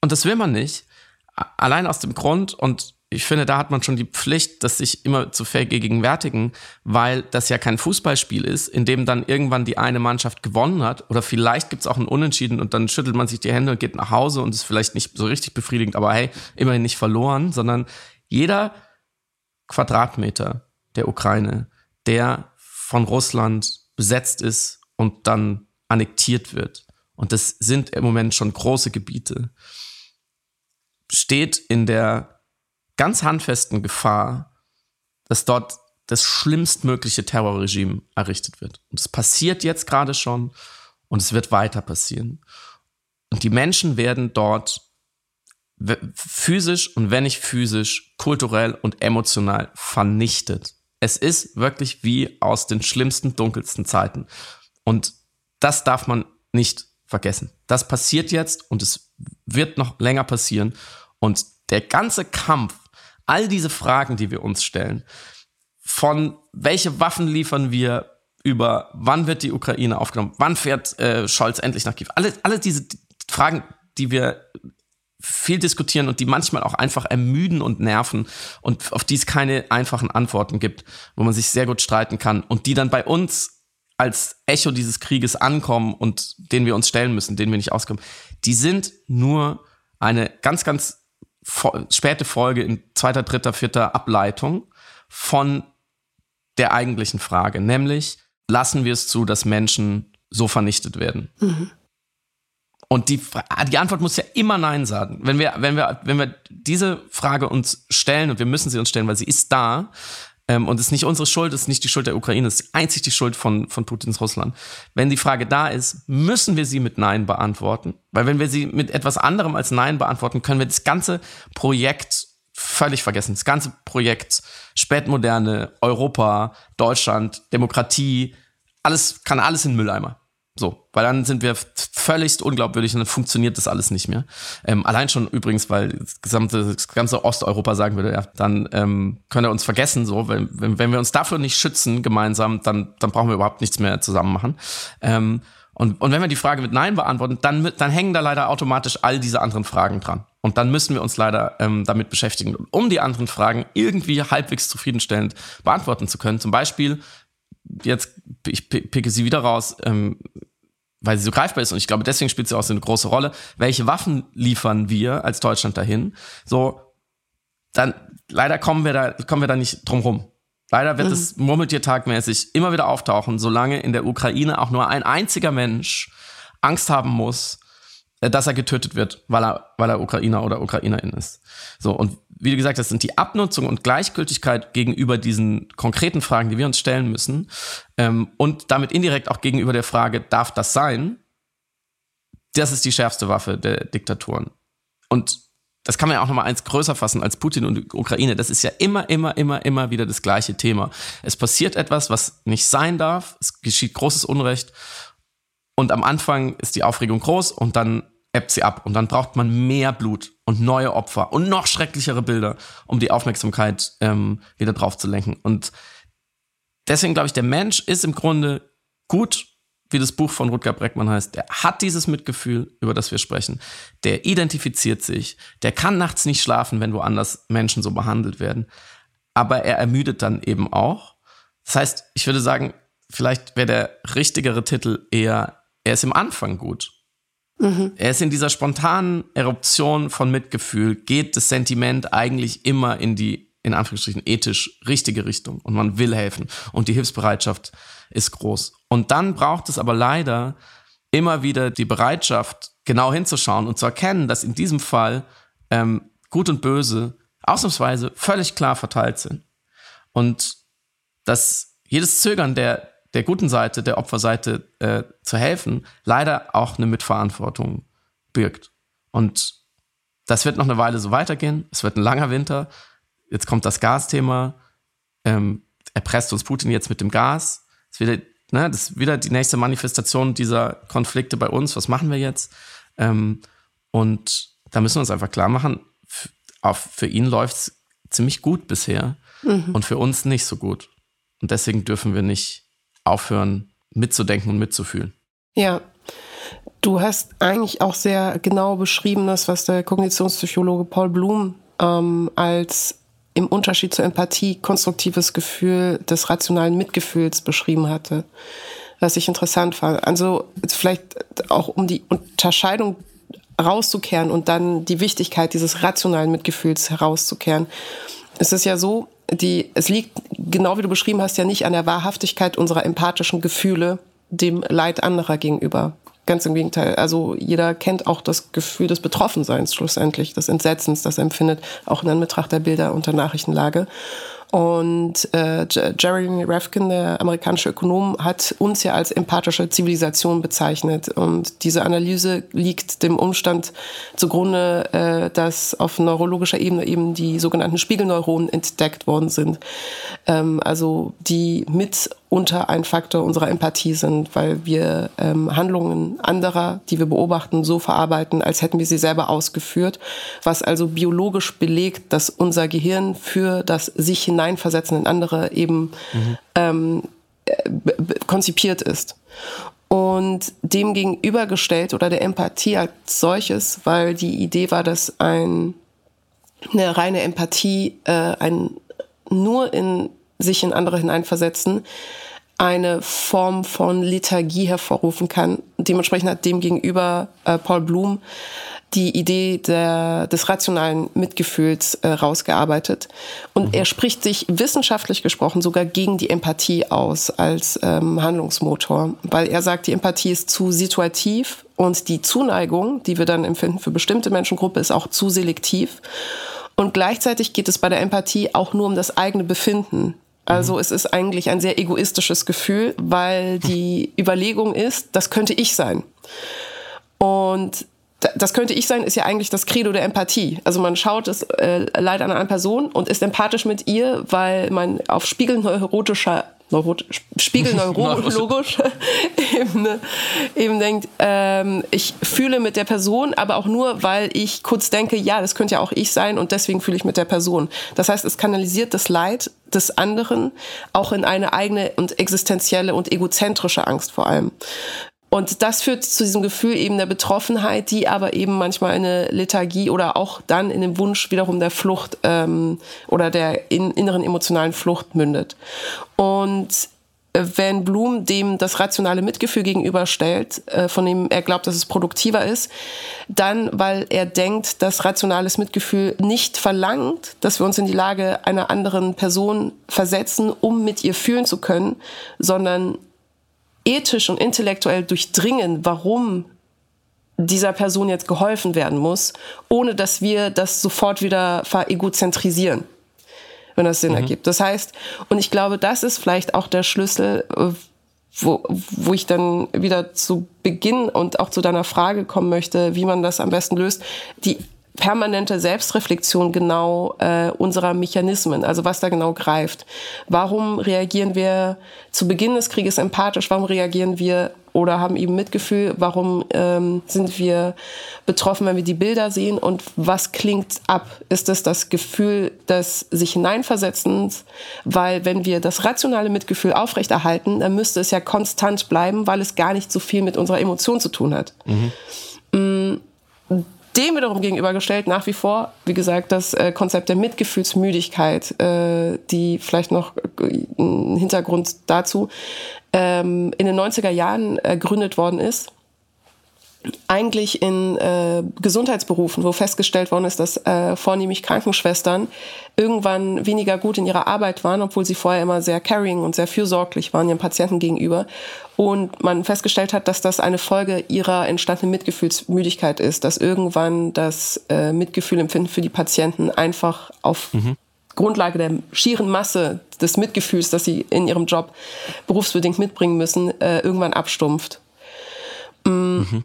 Speaker 2: und das will man nicht. Allein aus dem Grund, und ich finde, da hat man schon die Pflicht, das sich immer zu vergegenwärtigen, weil das ja kein Fußballspiel ist, in dem dann irgendwann die eine Mannschaft gewonnen hat. Oder vielleicht gibt es auch ein Unentschieden und dann schüttelt man sich die Hände und geht nach Hause und ist vielleicht nicht so richtig befriedigend, aber hey, immerhin nicht verloren, sondern jeder Quadratmeter der Ukraine, der von Russland besetzt ist und dann annektiert wird. Und das sind im Moment schon große Gebiete steht in der ganz handfesten Gefahr, dass dort das schlimmstmögliche Terrorregime errichtet wird. Und es passiert jetzt gerade schon und es wird weiter passieren. Und die Menschen werden dort physisch und wenn nicht physisch, kulturell und emotional vernichtet. Es ist wirklich wie aus den schlimmsten, dunkelsten Zeiten. Und das darf man nicht vergessen. Das passiert jetzt und es wird noch länger passieren. Und der ganze Kampf, all diese Fragen, die wir uns stellen, von welche Waffen liefern wir über wann wird die Ukraine aufgenommen, wann fährt äh, Scholz endlich nach Kiew, alle, alle diese Fragen, die wir viel diskutieren und die manchmal auch einfach ermüden und nerven und auf die es keine einfachen Antworten gibt, wo man sich sehr gut streiten kann und die dann bei uns als Echo dieses Krieges ankommen und denen wir uns stellen müssen, denen wir nicht auskommen, die sind nur eine ganz, ganz späte Folge in zweiter, dritter, vierter Ableitung von der eigentlichen Frage, nämlich lassen wir es zu, dass Menschen so vernichtet werden? Mhm. Und die, die Antwort muss ja immer Nein sagen. Wenn wir, wenn wir, wenn wir diese Frage uns stellen, und wir müssen sie uns stellen, weil sie ist da, ähm, und es ist nicht unsere Schuld, es ist nicht die Schuld der Ukraine, es ist einzig die Schuld von, von Putins Russland. Wenn die Frage da ist, müssen wir sie mit Nein beantworten. Weil wenn wir sie mit etwas anderem als Nein beantworten, können wir das ganze Projekt völlig vergessen. Das ganze Projekt Spätmoderne, Europa, Deutschland, Demokratie, alles, kann alles in den Mülleimer. So, weil dann sind wir völligst unglaubwürdig und dann funktioniert das alles nicht mehr. Ähm, allein schon übrigens, weil das gesamte, das ganze Osteuropa sagen würde, ja, dann ähm, können wir uns vergessen, so, wenn, wenn, wenn wir uns dafür nicht schützen gemeinsam, dann, dann brauchen wir überhaupt nichts mehr zusammen machen. Ähm, und, und wenn wir die Frage mit Nein beantworten, dann, dann hängen da leider automatisch all diese anderen Fragen dran. Und dann müssen wir uns leider ähm, damit beschäftigen, um die anderen Fragen irgendwie halbwegs zufriedenstellend beantworten zu können. Zum Beispiel, jetzt, ich picke sie wieder raus, ähm, weil sie so greifbar ist und ich glaube, deswegen spielt sie auch so eine große Rolle. Welche Waffen liefern wir als Deutschland dahin? So, dann leider kommen wir da, kommen wir da nicht drum rum. Leider wird mhm. es murmeltiertagmäßig immer wieder auftauchen, solange in der Ukraine auch nur ein einziger Mensch Angst haben muss, äh, dass er getötet wird, weil er, weil er Ukrainer oder Ukrainerin ist. So, und wie du gesagt hast, sind die Abnutzung und Gleichgültigkeit gegenüber diesen konkreten Fragen, die wir uns stellen müssen, ähm, und damit indirekt auch gegenüber der Frage, darf das sein? Das ist die schärfste Waffe der Diktaturen. Und das kann man ja auch nochmal eins größer fassen als Putin und die Ukraine. Das ist ja immer, immer, immer, immer wieder das gleiche Thema. Es passiert etwas, was nicht sein darf. Es geschieht großes Unrecht. Und am Anfang ist die Aufregung groß und dann ebbt sie ab. Und dann braucht man mehr Blut und neue Opfer und noch schrecklichere Bilder, um die Aufmerksamkeit ähm, wieder drauf zu lenken. Und deswegen glaube ich, der Mensch ist im Grunde gut, wie das Buch von Rutger Breckmann heißt. Der hat dieses Mitgefühl, über das wir sprechen. Der identifiziert sich. Der kann nachts nicht schlafen, wenn woanders Menschen so behandelt werden. Aber er ermüdet dann eben auch. Das heißt, ich würde sagen, vielleicht wäre der richtigere Titel eher er ist im Anfang gut. Mhm. Er ist in dieser spontanen Eruption von Mitgefühl, geht das Sentiment eigentlich immer in die, in Anführungsstrichen, ethisch richtige Richtung und man will helfen und die Hilfsbereitschaft ist groß. Und dann braucht es aber leider immer wieder die Bereitschaft, genau hinzuschauen und zu erkennen, dass in diesem Fall ähm, Gut und Böse ausnahmsweise völlig klar verteilt sind. Und dass jedes Zögern der, der guten Seite, der Opferseite äh, zu helfen, leider auch eine Mitverantwortung birgt. Und das wird noch eine Weile so weitergehen. Es wird ein langer Winter. Jetzt kommt das Gasthema. Ähm, erpresst uns Putin jetzt mit dem Gas. Es wieder, ne, das ist wieder die nächste Manifestation dieser Konflikte bei uns. Was machen wir jetzt? Ähm, und da müssen wir uns einfach klar machen, für ihn läuft es ziemlich gut bisher mhm. und für uns nicht so gut. Und deswegen dürfen wir nicht aufhören, mitzudenken und mitzufühlen.
Speaker 3: Ja. Du hast eigentlich auch sehr genau beschrieben, das, was der Kognitionspsychologe Paul Bloom ähm, als im Unterschied zur Empathie konstruktives Gefühl des rationalen Mitgefühls beschrieben hatte, was ich interessant fand. Also vielleicht auch um die Unterscheidung rauszukehren und dann die Wichtigkeit dieses rationalen Mitgefühls herauszukehren. Es ist ja so, die, es liegt, genau wie du beschrieben hast, ja nicht an der Wahrhaftigkeit unserer empathischen Gefühle dem Leid anderer gegenüber. Ganz im Gegenteil. Also jeder kennt auch das Gefühl des Betroffenseins schlussendlich, des Entsetzens, das empfindet, auch in Anbetracht der Bilder und der Nachrichtenlage. Und äh, Jeremy Rafkin, der amerikanische Ökonom, hat uns ja als empathische Zivilisation bezeichnet. Und diese Analyse liegt dem Umstand zugrunde, äh, dass auf neurologischer Ebene eben die sogenannten Spiegelneuronen entdeckt worden sind. Ähm, also die mit unter ein Faktor unserer Empathie sind, weil wir ähm, Handlungen anderer, die wir beobachten, so verarbeiten, als hätten wir sie selber ausgeführt, was also biologisch belegt, dass unser Gehirn für das sich hineinversetzen in andere eben mhm. ähm, konzipiert ist. Und dem gegenübergestellt oder der Empathie als solches, weil die Idee war, dass ein, eine reine Empathie äh, ein nur in sich in andere hineinversetzen, eine Form von Lethargie hervorrufen kann. Dementsprechend hat dem gegenüber äh, Paul Bloom die Idee der, des rationalen Mitgefühls äh, rausgearbeitet. Und mhm. er spricht sich wissenschaftlich gesprochen sogar gegen die Empathie aus als ähm, Handlungsmotor, weil er sagt, die Empathie ist zu situativ und die Zuneigung, die wir dann empfinden für bestimmte Menschengruppe, ist auch zu selektiv. Und gleichzeitig geht es bei der Empathie auch nur um das eigene Befinden. Also mhm. es ist eigentlich ein sehr egoistisches Gefühl, weil die Überlegung ist, das könnte ich sein. Und das könnte ich sein, ist ja eigentlich das Credo der Empathie. Also man schaut es äh, Leid an einer Person und ist empathisch mit ihr, weil man auf spiegelneurotischer Neurot spiegelneurologisch eben, eben denkt, ähm, ich fühle mit der Person, aber auch nur, weil ich kurz denke, ja, das könnte ja auch ich sein und deswegen fühle ich mit der Person. Das heißt, es kanalisiert das Leid des anderen auch in eine eigene und existenzielle und egozentrische Angst vor allem. Und das führt zu diesem Gefühl eben der Betroffenheit, die aber eben manchmal eine Lethargie oder auch dann in dem Wunsch wiederum der Flucht ähm, oder der in, inneren emotionalen Flucht mündet. Und äh, wenn Blum dem das rationale Mitgefühl gegenüberstellt, äh, von dem er glaubt, dass es produktiver ist, dann, weil er denkt, dass rationales Mitgefühl nicht verlangt, dass wir uns in die Lage einer anderen Person versetzen, um mit ihr fühlen zu können, sondern ethisch und intellektuell durchdringen, warum dieser Person jetzt geholfen werden muss, ohne dass wir das sofort wieder veregozentrisieren, wenn das Sinn mhm. ergibt. Das heißt, und ich glaube, das ist vielleicht auch der Schlüssel, äh, wo, wo ich dann wieder zu Beginn und auch zu deiner Frage kommen möchte, wie man das am besten löst. Die permanente Selbstreflexion genau äh, unserer Mechanismen, also was da genau greift. Warum reagieren wir zu Beginn des Krieges empathisch? Warum reagieren wir oder haben eben Mitgefühl? Warum ähm, sind wir betroffen, wenn wir die Bilder sehen? Und was klingt ab? Ist es das Gefühl des sich hineinversetzens? Weil wenn wir das rationale Mitgefühl aufrechterhalten, dann müsste es ja konstant bleiben, weil es gar nicht so viel mit unserer Emotion zu tun hat. Mhm. Mm, dem wiederum gegenübergestellt nach wie vor, wie gesagt, das äh, Konzept der Mitgefühlsmüdigkeit, äh, die vielleicht noch äh, Hintergrund dazu, ähm, in den 90er Jahren ergründet worden ist eigentlich in äh, Gesundheitsberufen, wo festgestellt worden ist, dass äh, vornehmlich Krankenschwestern irgendwann weniger gut in ihrer Arbeit waren, obwohl sie vorher immer sehr caring und sehr fürsorglich waren ihren Patienten gegenüber. Und man festgestellt hat, dass das eine Folge ihrer entstandenen Mitgefühlsmüdigkeit ist, dass irgendwann das äh, Mitgefühl empfinden für die Patienten einfach auf mhm. Grundlage der schieren Masse des Mitgefühls, das sie in ihrem Job berufsbedingt mitbringen müssen, äh, irgendwann abstumpft. Mm. Mhm.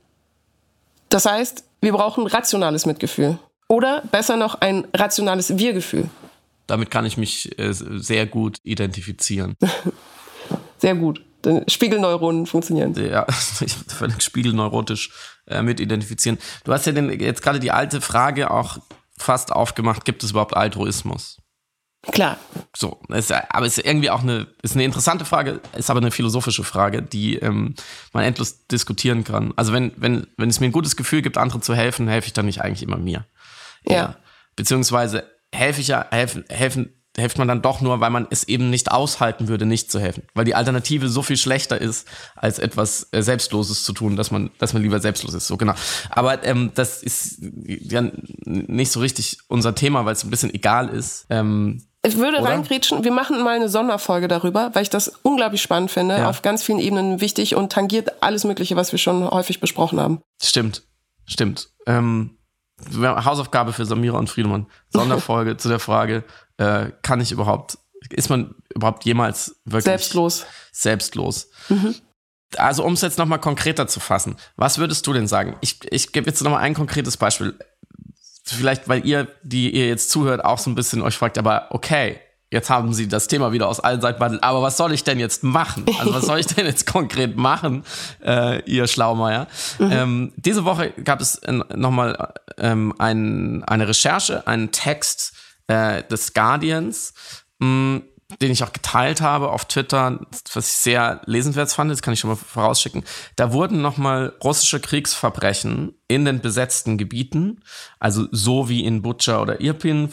Speaker 3: Das heißt, wir brauchen rationales Mitgefühl. Oder besser noch ein rationales Wir-Gefühl.
Speaker 2: Damit kann ich mich äh, sehr gut identifizieren.
Speaker 3: sehr gut. Spiegelneuronen funktionieren.
Speaker 2: Ja, völlig spiegelneurotisch äh, mit identifizieren. Du hast ja den, jetzt gerade die alte Frage auch fast aufgemacht, gibt es überhaupt Altruismus?
Speaker 3: Klar.
Speaker 2: So, ist, aber ist irgendwie auch eine, ist eine interessante Frage, ist aber eine philosophische Frage, die ähm, man endlos diskutieren kann. Also wenn, wenn, wenn es mir ein gutes Gefühl gibt, andere zu helfen, helfe ich dann nicht eigentlich immer mir.
Speaker 3: Ja. ja.
Speaker 2: Beziehungsweise helfe ich ja, helfen, helfen, hilft man dann doch nur, weil man es eben nicht aushalten würde, nicht zu helfen. Weil die Alternative so viel schlechter ist, als etwas äh, Selbstloses zu tun, dass man, dass man lieber selbstlos ist. So, genau. Aber ähm, das ist ja nicht so richtig unser Thema, weil es ein bisschen egal ist. Ähm,
Speaker 3: ich würde Oder? reingrätschen, wir machen mal eine Sonderfolge darüber, weil ich das unglaublich spannend finde, ja. auf ganz vielen Ebenen wichtig und tangiert alles Mögliche, was wir schon häufig besprochen haben.
Speaker 2: Stimmt, stimmt. Ähm, Hausaufgabe für Samira und Friedemann. Sonderfolge zu der Frage, äh, kann ich überhaupt, ist man überhaupt jemals wirklich
Speaker 3: selbstlos?
Speaker 2: Selbstlos. Mhm. Also um es jetzt nochmal konkreter zu fassen, was würdest du denn sagen? Ich, ich gebe jetzt nochmal ein konkretes Beispiel. Vielleicht, weil ihr, die ihr jetzt zuhört, auch so ein bisschen euch fragt, aber okay, jetzt haben sie das Thema wieder aus allen Seiten behandelt, aber was soll ich denn jetzt machen? Also was soll ich denn jetzt konkret machen, äh, ihr Schlaumeier? Mhm. Ähm, diese Woche gab es äh, nochmal ähm, ein, eine Recherche, einen Text äh, des Guardians, mh, mm, den ich auch geteilt habe auf Twitter, was ich sehr lesenswert fand, das kann ich schon mal vorausschicken. Da wurden nochmal russische Kriegsverbrechen in den besetzten Gebieten, also so wie in Butcher oder Irpin,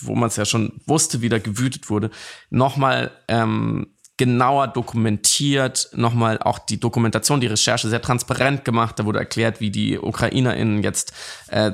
Speaker 2: wo man es ja schon wusste, wie da gewütet wurde, nochmal ähm, genauer dokumentiert, nochmal auch die Dokumentation, die Recherche sehr transparent gemacht. Da wurde erklärt, wie die UkrainerInnen jetzt äh,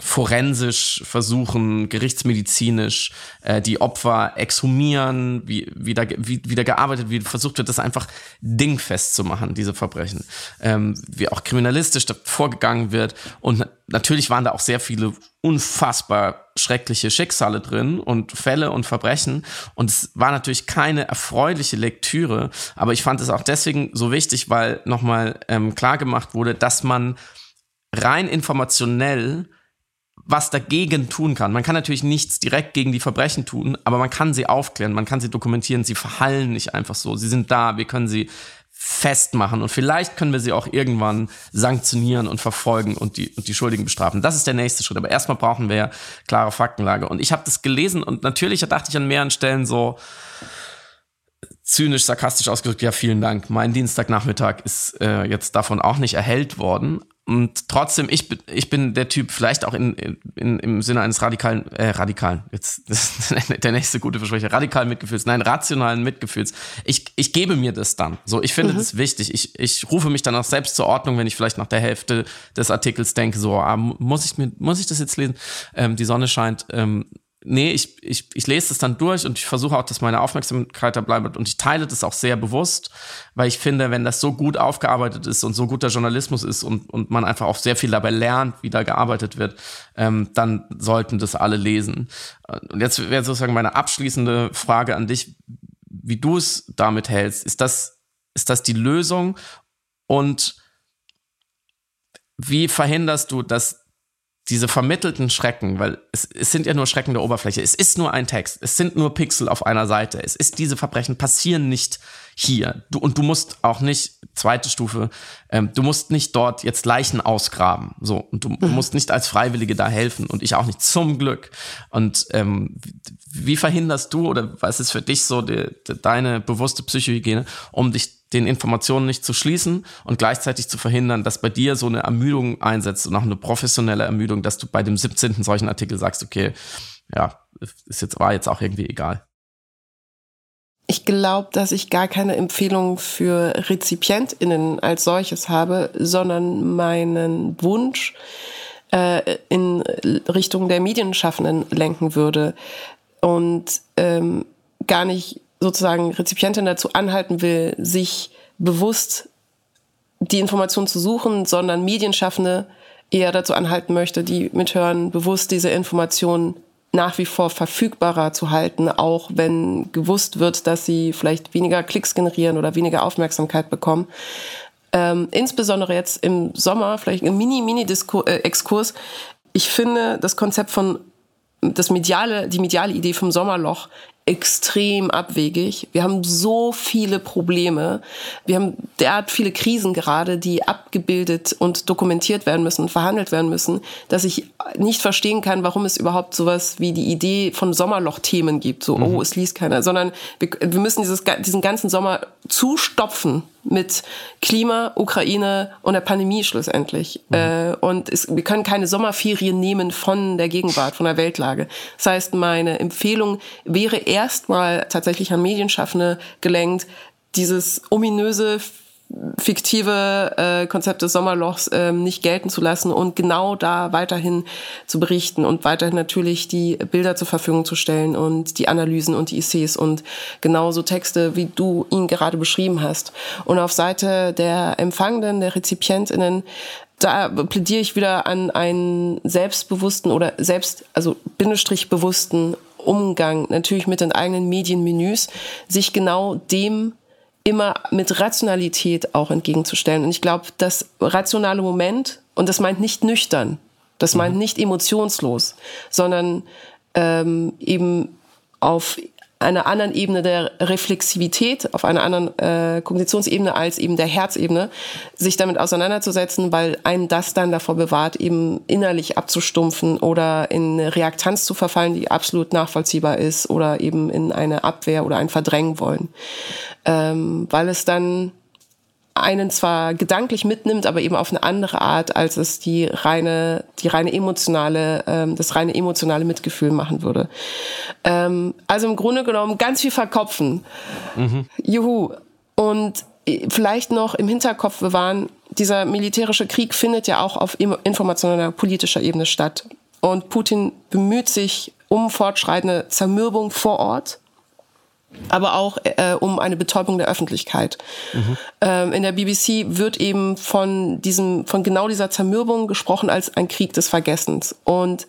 Speaker 2: forensisch versuchen, gerichtsmedizinisch äh, die Opfer exhumieren, wie, wie, da, wie, wie da gearbeitet wie versucht wird, das einfach dingfest zu machen, diese Verbrechen. Ähm, wie auch kriminalistisch da vorgegangen wird. Und natürlich waren da auch sehr viele unfassbar schreckliche Schicksale drin und Fälle und Verbrechen. Und es war natürlich keine erfreuliche Lektüre, aber ich fand es auch deswegen so wichtig, weil nochmal ähm, klar gemacht wurde, dass man rein informationell was dagegen tun kann. Man kann natürlich nichts direkt gegen die Verbrechen tun, aber man kann sie aufklären, man kann sie dokumentieren, sie verhallen nicht einfach so. Sie sind da, wir können sie festmachen und vielleicht können wir sie auch irgendwann sanktionieren und verfolgen und die, und die Schuldigen bestrafen. Das ist der nächste Schritt. Aber erstmal brauchen wir ja klare Faktenlage. Und ich habe das gelesen und natürlich dachte ich an mehreren Stellen so, zynisch, sarkastisch ausgedrückt, ja, vielen Dank. Mein Dienstagnachmittag ist äh, jetzt davon auch nicht erhellt worden. Und trotzdem, ich, bin ich bin der Typ, vielleicht auch in, in, im Sinne eines radikalen, äh, radikalen, jetzt der nächste gute Versprecher, radikalen Mitgefühls, nein, rationalen Mitgefühls. Ich, ich gebe mir das dann. So, ich finde mhm. das wichtig. Ich, ich rufe mich dann auch selbst zur Ordnung, wenn ich vielleicht nach der Hälfte des Artikels denke, so, ah, muss ich mir, muss ich das jetzt lesen? Ähm, die Sonne scheint. Ähm, nee, ich, ich, ich lese das dann durch und ich versuche auch, dass meine Aufmerksamkeit da bleibt und ich teile das auch sehr bewusst, weil ich finde, wenn das so gut aufgearbeitet ist und so guter Journalismus ist und, und man einfach auch sehr viel dabei lernt, wie da gearbeitet wird, ähm, dann sollten das alle lesen. Und jetzt wäre sozusagen meine abschließende Frage an dich, wie du es damit hältst. Ist das, ist das die Lösung? Und wie verhinderst du, dass diese vermittelten Schrecken, weil es, es sind ja nur Schrecken der Oberfläche, es ist nur ein Text, es sind nur Pixel auf einer Seite, es ist diese Verbrechen passieren nicht hier. Du, und du musst auch nicht, zweite Stufe, ähm, du musst nicht dort jetzt Leichen ausgraben. So, und du, du, mhm. musst nicht als Freiwillige da helfen und ich auch nicht, zum Glück. Und ähm, wie verhinderst du oder was ist für dich so die, die, deine bewusste Psychohygiene, um dich den Informationen nicht zu schließen und gleichzeitig zu verhindern, dass bei dir so eine Ermüdung einsetzt und auch eine professionelle Ermüdung, dass du bei dem 17. solchen Artikel sagst, okay, ja, ist jetzt, war jetzt auch irgendwie egal.
Speaker 3: Ich glaube, dass ich gar keine Empfehlung für RezipientInnen als solches habe, sondern meinen Wunsch äh, in Richtung der Medienschaffenden lenken würde und ähm, gar nicht sozusagen Rezipientin dazu anhalten will, sich bewusst die Information zu suchen, sondern Medienschaffende eher dazu anhalten möchte, die mithören, bewusst diese Informationen nach wie vor verfügbarer zu halten, auch wenn gewusst wird, dass sie vielleicht weniger Klicks generieren oder weniger Aufmerksamkeit bekommen. Ähm, insbesondere jetzt im Sommer, vielleicht ein Mini-Mini-Exkurs. Äh, ich finde das Konzept von das mediale, die mediale Idee vom Sommerloch extrem abwegig. Wir haben so viele Probleme. Wir haben derart viele Krisen gerade, die abgebildet und dokumentiert werden müssen und verhandelt werden müssen, dass ich nicht verstehen kann, warum es überhaupt sowas wie die Idee von Sommerloch-Themen gibt. So, mhm. oh, es liest keiner. Sondern wir, wir müssen dieses, diesen ganzen Sommer zustopfen mit Klima, Ukraine und der Pandemie schlussendlich. Mhm. Äh, und es, wir können keine Sommerferien nehmen von der Gegenwart, von der Weltlage. Das heißt, meine Empfehlung wäre erstmal tatsächlich an Medienschaffende gelenkt, dieses ominöse fiktive äh, Konzept des Sommerlochs ähm, nicht gelten zu lassen und genau da weiterhin zu berichten und weiterhin natürlich die Bilder zur Verfügung zu stellen und die Analysen und die Essays und genauso Texte, wie du ihn gerade beschrieben hast. Und auf Seite der Empfangenden, der Rezipientinnen, da plädiere ich wieder an einen selbstbewussten oder selbst, also Bindestrich bewussten Umgang natürlich mit den eigenen Medienmenüs, sich genau dem immer mit Rationalität auch entgegenzustellen. Und ich glaube, das rationale Moment, und das meint nicht nüchtern, das meint mhm. nicht emotionslos, sondern ähm, eben auf einer anderen Ebene der Reflexivität, auf einer anderen äh, Kognitionsebene als eben der Herzebene, sich damit auseinanderzusetzen, weil einen das dann davor bewahrt, eben innerlich abzustumpfen oder in Reaktanz zu verfallen, die absolut nachvollziehbar ist oder eben in eine Abwehr oder ein Verdrängen wollen. Ähm, weil es dann einen zwar gedanklich mitnimmt, aber eben auf eine andere Art, als es die reine, die reine emotionale, ähm, das reine emotionale Mitgefühl machen würde. Ähm, also im Grunde genommen ganz viel verkopfen. Mhm. Juhu. Und äh, vielleicht noch im Hinterkopf bewahren, dieser militärische Krieg findet ja auch auf informationeller politischer Ebene statt. Und Putin bemüht sich um fortschreitende Zermürbung vor Ort aber auch äh, um eine Betäubung der Öffentlichkeit. Mhm. Ähm, in der BBC wird eben von diesem, von genau dieser Zermürbung gesprochen als ein Krieg des Vergessens. Und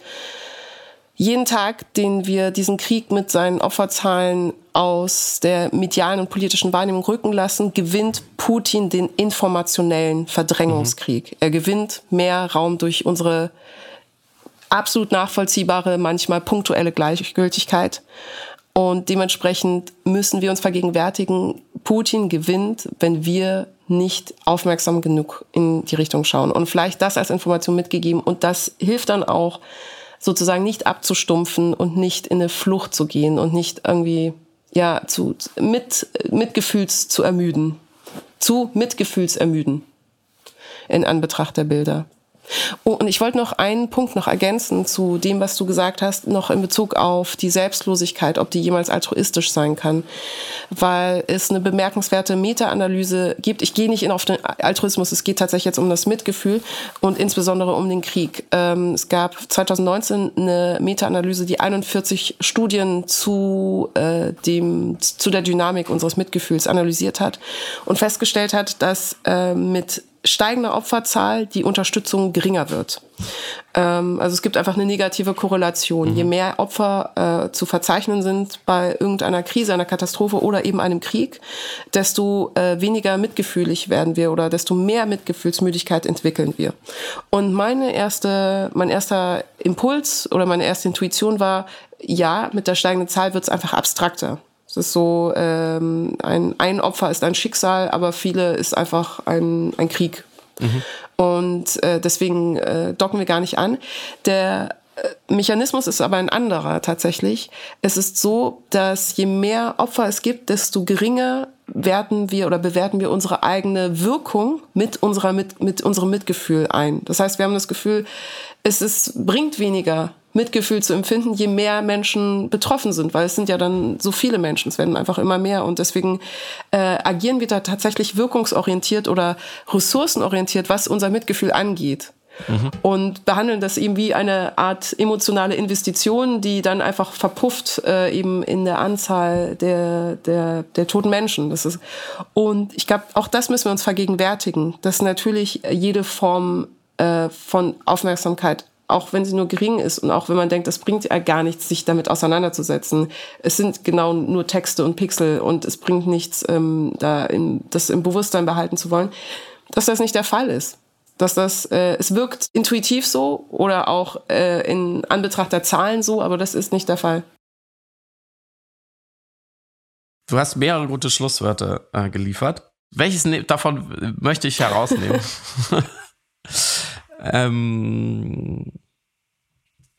Speaker 3: jeden Tag, den wir diesen Krieg mit seinen Opferzahlen aus der medialen und politischen Wahrnehmung rücken lassen, gewinnt Putin den informationellen Verdrängungskrieg. Mhm. Er gewinnt mehr Raum durch unsere absolut nachvollziehbare, manchmal punktuelle Gleichgültigkeit und dementsprechend müssen wir uns vergegenwärtigen, Putin gewinnt, wenn wir nicht aufmerksam genug in die Richtung schauen. Und vielleicht das als Information mitgegeben. Und das hilft dann auch, sozusagen nicht abzustumpfen und nicht in eine Flucht zu gehen und nicht irgendwie, ja, zu, mit, Mitgefühls zu ermüden. Zu Mitgefühls ermüden. In Anbetracht der Bilder. Oh, und ich wollte noch einen Punkt noch ergänzen zu dem, was du gesagt hast, noch in Bezug auf die Selbstlosigkeit, ob die jemals altruistisch sein kann, weil es eine bemerkenswerte Meta-Analyse gibt. Ich gehe nicht in auf den Altruismus, es geht tatsächlich jetzt um das Mitgefühl und insbesondere um den Krieg. Ähm, es gab 2019 eine Meta-Analyse, die 41 Studien zu äh, dem zu der Dynamik unseres Mitgefühls analysiert hat und festgestellt hat, dass äh, mit steigender Opferzahl die Unterstützung geringer wird. Ähm, also es gibt einfach eine negative Korrelation. Mhm. Je mehr Opfer äh, zu verzeichnen sind bei irgendeiner Krise, einer Katastrophe oder eben einem Krieg, desto äh, weniger mitgefühlig werden wir oder desto mehr Mitgefühlsmüdigkeit entwickeln wir. Und meine erste, mein erster Impuls oder meine erste Intuition war, ja, mit der steigenden Zahl wird es einfach abstrakter. Es ist so, ähm, ein, ein Opfer ist ein Schicksal, aber viele ist einfach ein, ein Krieg. Mhm. Und äh, deswegen äh, docken wir gar nicht an. Der äh, Mechanismus ist aber ein anderer tatsächlich. Es ist so, dass je mehr Opfer es gibt, desto geringer werten wir oder bewerten wir unsere eigene Wirkung mit unserer mit, mit unserem Mitgefühl ein. Das heißt, wir haben das Gefühl, es ist, bringt weniger Mitgefühl zu empfinden, je mehr Menschen betroffen sind, weil es sind ja dann so viele Menschen, es werden einfach immer mehr und deswegen äh, agieren wir da tatsächlich wirkungsorientiert oder ressourcenorientiert, was unser Mitgefühl angeht. Mhm. Und behandeln das eben wie eine Art emotionale Investition, die dann einfach verpufft äh, eben in der Anzahl der, der, der toten Menschen. Das ist, und ich glaube, auch das müssen wir uns vergegenwärtigen, dass natürlich jede Form äh, von Aufmerksamkeit auch wenn sie nur gering ist und auch wenn man denkt, das bringt ja gar nichts, sich damit auseinanderzusetzen. Es sind genau nur Texte und Pixel und es bringt nichts, ähm, da in, das im Bewusstsein behalten zu wollen, dass das nicht der Fall ist. Dass das, äh, es wirkt intuitiv so oder auch äh, in Anbetracht der Zahlen so, aber das ist nicht der Fall.
Speaker 2: Du hast mehrere gute Schlusswörter äh, geliefert. Welches ne davon möchte ich herausnehmen? ähm,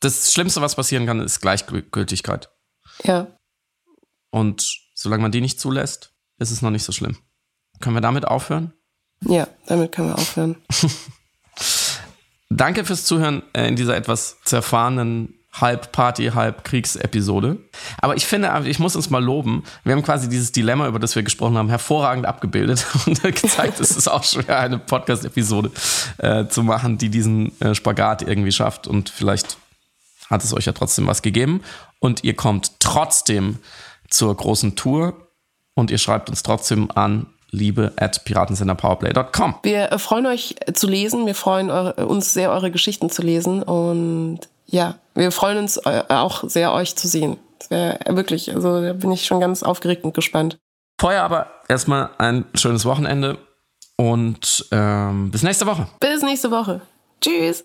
Speaker 2: das Schlimmste, was passieren kann, ist
Speaker 3: Gleichgültigkeit. Ja.
Speaker 2: Und solange man die nicht zulässt, ist es noch nicht so schlimm. Können wir damit aufhören?
Speaker 3: Ja, damit können wir aufhören.
Speaker 2: Danke fürs Zuhören äh, in dieser etwas zerfahrenen halb Party, halb Kriegsepisode. Aber ich finde, ich muss uns mal loben. Wir haben quasi dieses Dilemma, über das wir gesprochen haben, hervorragend abgebildet und gezeigt, es ist auch schwer, eine Podcast-Episode äh, zu machen, die diesen äh, Spagat irgendwie schafft. Und vielleicht hat es euch ja trotzdem was gegeben. Und ihr kommt trotzdem zur großen Tour und ihr schreibt uns trotzdem an liebe at piratensenderpowerplay.com.
Speaker 3: Wir äh, freuen euch zu lesen. Wir freuen eure, uns sehr, eure Geschichten zu lesen. Und ja, wir freuen uns äh, auch sehr, euch zu sehen. Das wäre wirklich, also da bin ich schon ganz aufgeregt und gespannt.
Speaker 2: Vorher aber erstmal ein schönes Wochenende und ähm, bis nächste Woche.
Speaker 3: Bis nächste Woche. Tschüss.